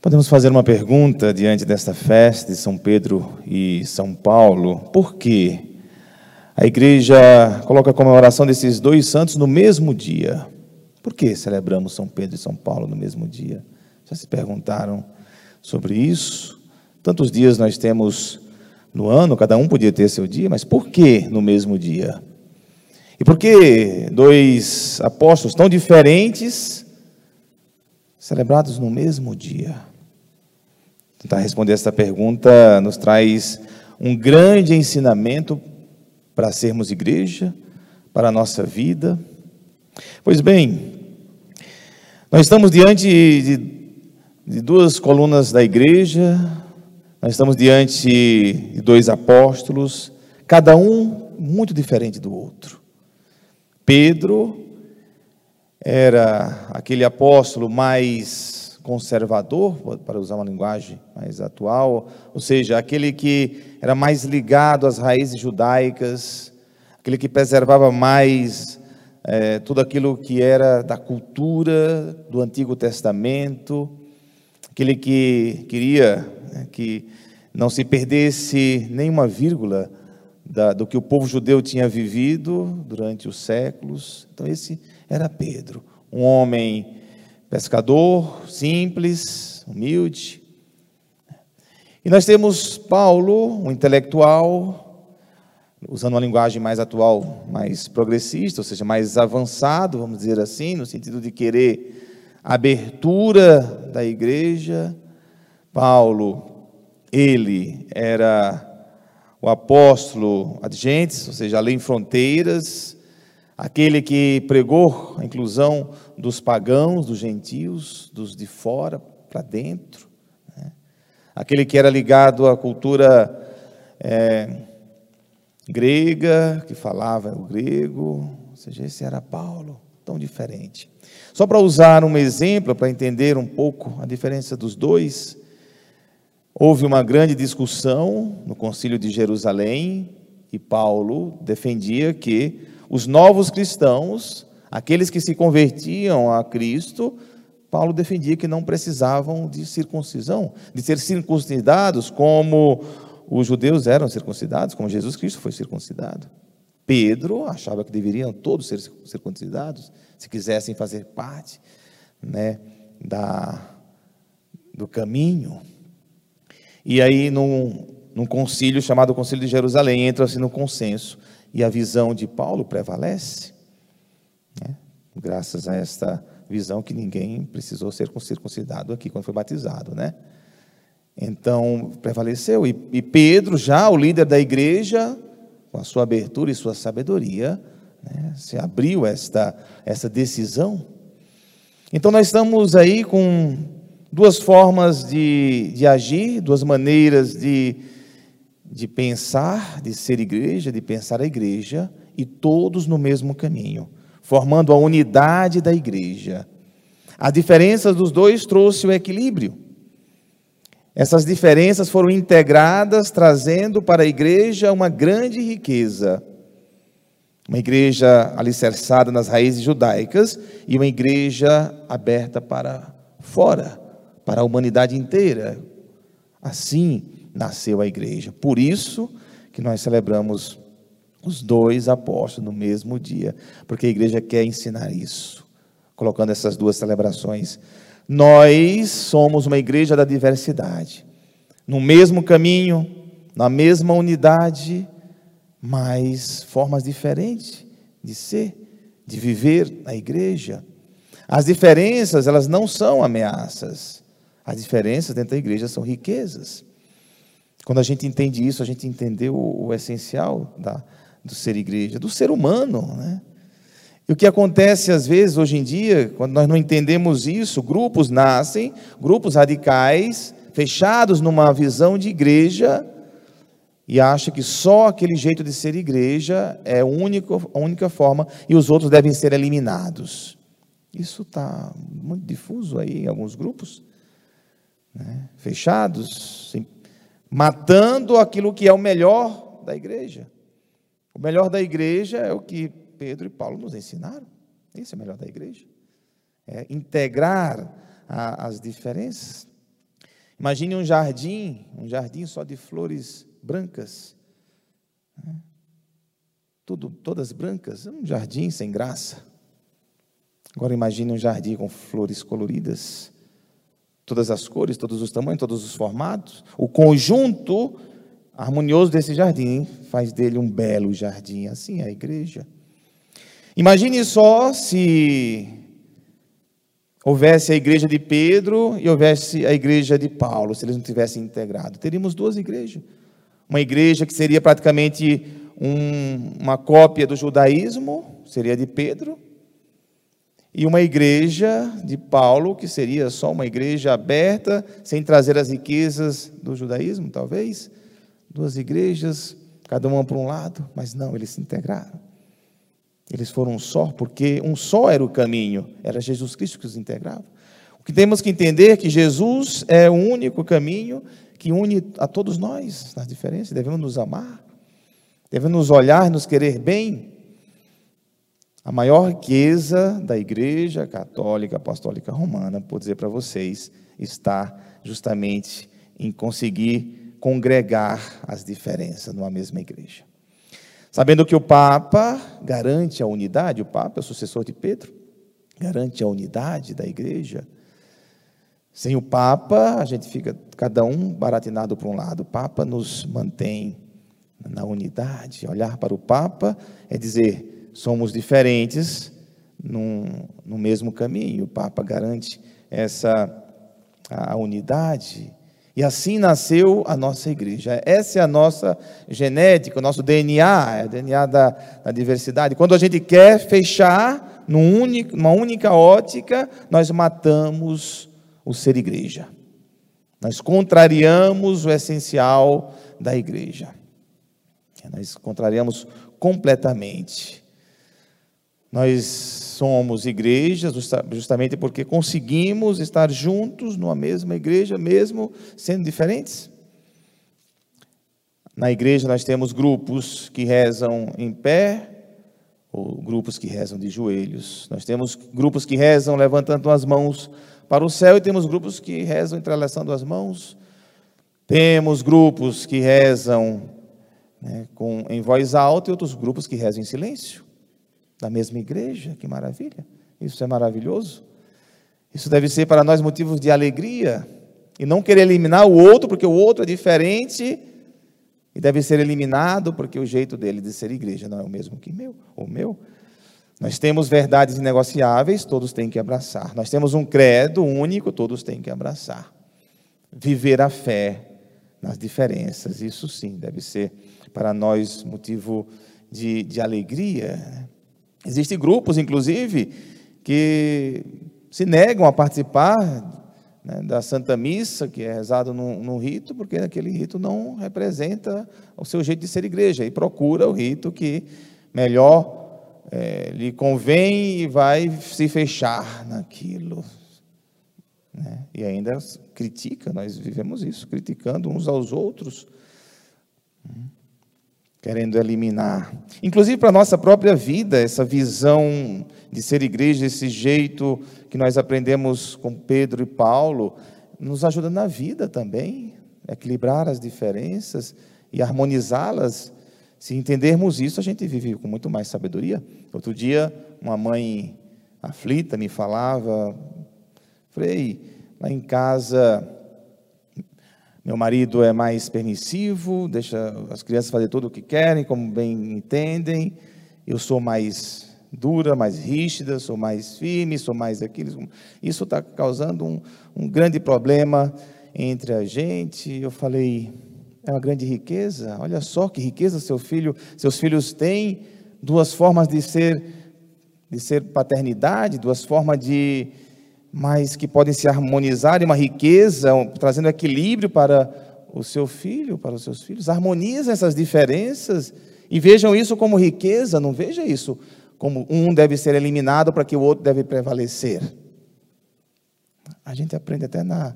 Podemos fazer uma pergunta diante desta festa de São Pedro e São Paulo: por que a igreja coloca a comemoração desses dois santos no mesmo dia? Por que celebramos São Pedro e São Paulo no mesmo dia? Já se perguntaram sobre isso? Tantos dias nós temos no ano, cada um podia ter seu dia, mas por que no mesmo dia? E por que dois apóstolos tão diferentes celebrados no mesmo dia? Tentar responder essa pergunta nos traz um grande ensinamento para sermos igreja, para a nossa vida. Pois bem, nós estamos diante de, de duas colunas da igreja, nós estamos diante de dois apóstolos, cada um muito diferente do outro. Pedro era aquele apóstolo mais conservador, para usar uma linguagem mais atual, ou seja, aquele que era mais ligado às raízes judaicas, aquele que preservava mais é, tudo aquilo que era da cultura do Antigo Testamento, aquele que queria né, que não se perdesse nenhuma vírgula da, do que o povo judeu tinha vivido durante os séculos. Então, esse era Pedro, um homem pescador, simples, humilde. E nós temos Paulo, um intelectual, usando uma linguagem mais atual, mais progressista, ou seja, mais avançado, vamos dizer assim, no sentido de querer abertura da igreja. Paulo, ele era o apóstolo adjentes, ou seja, além fronteiras, aquele que pregou a inclusão dos pagãos, dos gentios, dos de fora para dentro, né? aquele que era ligado à cultura é, grega, que falava o grego, ou seja, esse era Paulo, tão diferente. Só para usar um exemplo, para entender um pouco a diferença dos dois, Houve uma grande discussão no Concílio de Jerusalém e Paulo defendia que os novos cristãos, aqueles que se convertiam a Cristo, Paulo defendia que não precisavam de circuncisão, de ser circuncidados como os judeus eram circuncidados, como Jesus Cristo foi circuncidado. Pedro achava que deveriam todos ser circuncidados, se quisessem fazer parte né, da, do caminho. E aí, num, num concílio chamado Concílio de Jerusalém, entra-se no consenso e a visão de Paulo prevalece. Né? Graças a esta visão que ninguém precisou ser circuncidado aqui quando foi batizado, né? Então, prevaleceu. E, e Pedro, já o líder da igreja, com a sua abertura e sua sabedoria, né, se abriu esta, essa decisão. Então, nós estamos aí com duas formas de, de agir, duas maneiras de, de pensar, de ser igreja, de pensar a igreja, e todos no mesmo caminho, formando a unidade da igreja. A diferença dos dois trouxe o equilíbrio. Essas diferenças foram integradas, trazendo para a igreja uma grande riqueza. Uma igreja alicerçada nas raízes judaicas e uma igreja aberta para fora para a humanidade inteira. Assim nasceu a igreja. Por isso que nós celebramos os dois apóstolos no mesmo dia, porque a igreja quer ensinar isso, colocando essas duas celebrações. Nós somos uma igreja da diversidade, no mesmo caminho, na mesma unidade, mas formas diferentes de ser, de viver na igreja. As diferenças, elas não são ameaças. As diferenças dentro da igreja são riquezas. Quando a gente entende isso, a gente entendeu o, o essencial da, do ser igreja, do ser humano, né? E o que acontece às vezes hoje em dia, quando nós não entendemos isso, grupos nascem, grupos radicais, fechados numa visão de igreja, e acha que só aquele jeito de ser igreja é a única, a única forma e os outros devem ser eliminados. Isso está muito difuso aí em alguns grupos né, fechados, matando aquilo que é o melhor da igreja. O melhor da igreja é o que Pedro e Paulo nos ensinaram. Esse é o melhor da igreja. É integrar a, as diferenças. Imagine um jardim, um jardim só de flores brancas. Né? Tudo, todas brancas, um jardim sem graça. Agora imagine um jardim com flores coloridas, todas as cores, todos os tamanhos, todos os formatos. O conjunto harmonioso desse jardim faz dele um belo jardim. Assim é a igreja. Imagine só se houvesse a igreja de Pedro e houvesse a igreja de Paulo, se eles não tivessem integrado. Teríamos duas igrejas. Uma igreja que seria praticamente um, uma cópia do judaísmo, seria de Pedro, e uma igreja de Paulo, que seria só uma igreja aberta, sem trazer as riquezas do judaísmo, talvez. Duas igrejas, cada uma para um lado, mas não, eles se integraram. Eles foram um só, porque um só era o caminho, era Jesus Cristo que os integrava. O que temos que entender é que Jesus é o único caminho que une a todos nós nas diferenças, devemos nos amar, devemos nos olhar, nos querer bem. A maior riqueza da Igreja Católica Apostólica Romana, por dizer para vocês, está justamente em conseguir congregar as diferenças numa mesma igreja. Sabendo que o Papa garante a unidade, o Papa é o sucessor de Pedro, garante a unidade da igreja. Sem o Papa, a gente fica cada um baratinado para um lado. O Papa nos mantém na unidade. Olhar para o Papa é dizer, somos diferentes num, no mesmo caminho. O Papa garante essa a unidade. E assim nasceu a nossa igreja. Essa é a nossa genética, o nosso DNA, é o DNA da, da diversidade. Quando a gente quer fechar num único, numa única ótica, nós matamos o ser igreja. Nós contrariamos o essencial da igreja. Nós contrariamos completamente. Nós somos igrejas justamente porque conseguimos estar juntos numa mesma igreja, mesmo sendo diferentes. Na igreja nós temos grupos que rezam em pé, ou grupos que rezam de joelhos. Nós temos grupos que rezam levantando as mãos para o céu e temos grupos que rezam entrelaçando as mãos. Temos grupos que rezam né, com, em voz alta e outros grupos que rezam em silêncio da mesma igreja, que maravilha. Isso é maravilhoso. Isso deve ser para nós motivos de alegria e não querer eliminar o outro porque o outro é diferente e deve ser eliminado porque o jeito dele de ser igreja não é o mesmo que meu, o meu. Nós temos verdades inegociáveis, todos têm que abraçar. Nós temos um credo único, todos têm que abraçar. Viver a fé nas diferenças, isso sim deve ser para nós motivo de, de alegria. Né? Existem grupos, inclusive, que se negam a participar né, da Santa Missa, que é rezado num, rito, porque aquele rito não representa o seu jeito de ser igreja, e procura o rito que melhor é, lhe convém e vai se fechar naquilo. Né? E ainda critica, nós vivemos isso, criticando uns aos outros. Hum querendo eliminar. Inclusive para a nossa própria vida, essa visão de ser igreja, esse jeito que nós aprendemos com Pedro e Paulo, nos ajuda na vida também, equilibrar as diferenças e harmonizá-las. Se entendermos isso, a gente vive com muito mais sabedoria. Outro dia, uma mãe aflita me falava, falei, lá em casa meu marido é mais permissivo, deixa as crianças fazer tudo o que querem, como bem entendem. Eu sou mais dura, mais rígida, sou mais firme, sou mais aquilo. Isso está causando um, um grande problema entre a gente. Eu falei, é uma grande riqueza. Olha só que riqueza seu filho, seus filhos têm duas formas de ser, de ser paternidade, duas formas de mas que podem se harmonizar em uma riqueza, trazendo equilíbrio para o seu filho, para os seus filhos. Harmoniza essas diferenças e vejam isso como riqueza, não veja isso como um deve ser eliminado para que o outro deve prevalecer. A gente aprende até na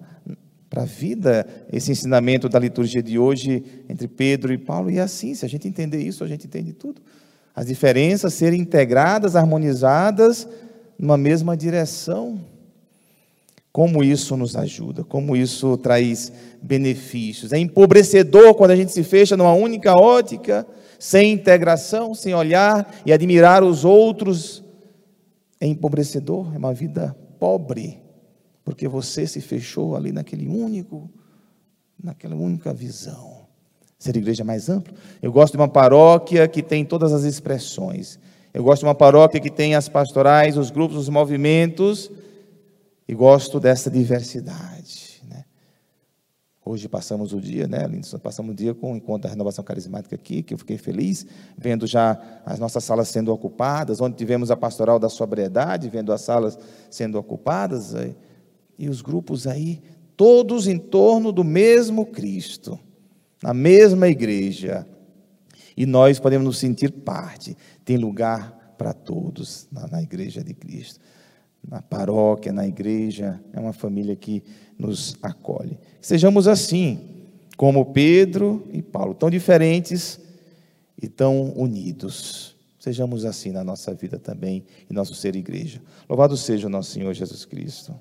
para a vida esse ensinamento da liturgia de hoje entre Pedro e Paulo e é assim, se a gente entender isso, a gente entende tudo. As diferenças serem integradas, harmonizadas numa mesma direção. Como isso nos ajuda, como isso traz benefícios. É empobrecedor quando a gente se fecha numa única ótica, sem integração, sem olhar e admirar os outros. É empobrecedor, é uma vida pobre, porque você se fechou ali naquele único, naquela única visão. Ser igreja mais amplo. Eu gosto de uma paróquia que tem todas as expressões. Eu gosto de uma paróquia que tem as pastorais, os grupos, os movimentos e gosto dessa diversidade. Né? Hoje passamos o dia, né, Lindsson? Passamos o dia com o encontro da renovação carismática aqui, que eu fiquei feliz, vendo já as nossas salas sendo ocupadas, onde tivemos a pastoral da sobriedade, vendo as salas sendo ocupadas, e os grupos aí, todos em torno do mesmo Cristo, na mesma igreja. E nós podemos nos sentir parte, tem lugar para todos na, na igreja de Cristo na paróquia, na igreja, é uma família que nos acolhe. Sejamos assim, como Pedro e Paulo, tão diferentes e tão unidos. Sejamos assim na nossa vida também, e nosso ser igreja. Louvado seja o nosso Senhor Jesus Cristo.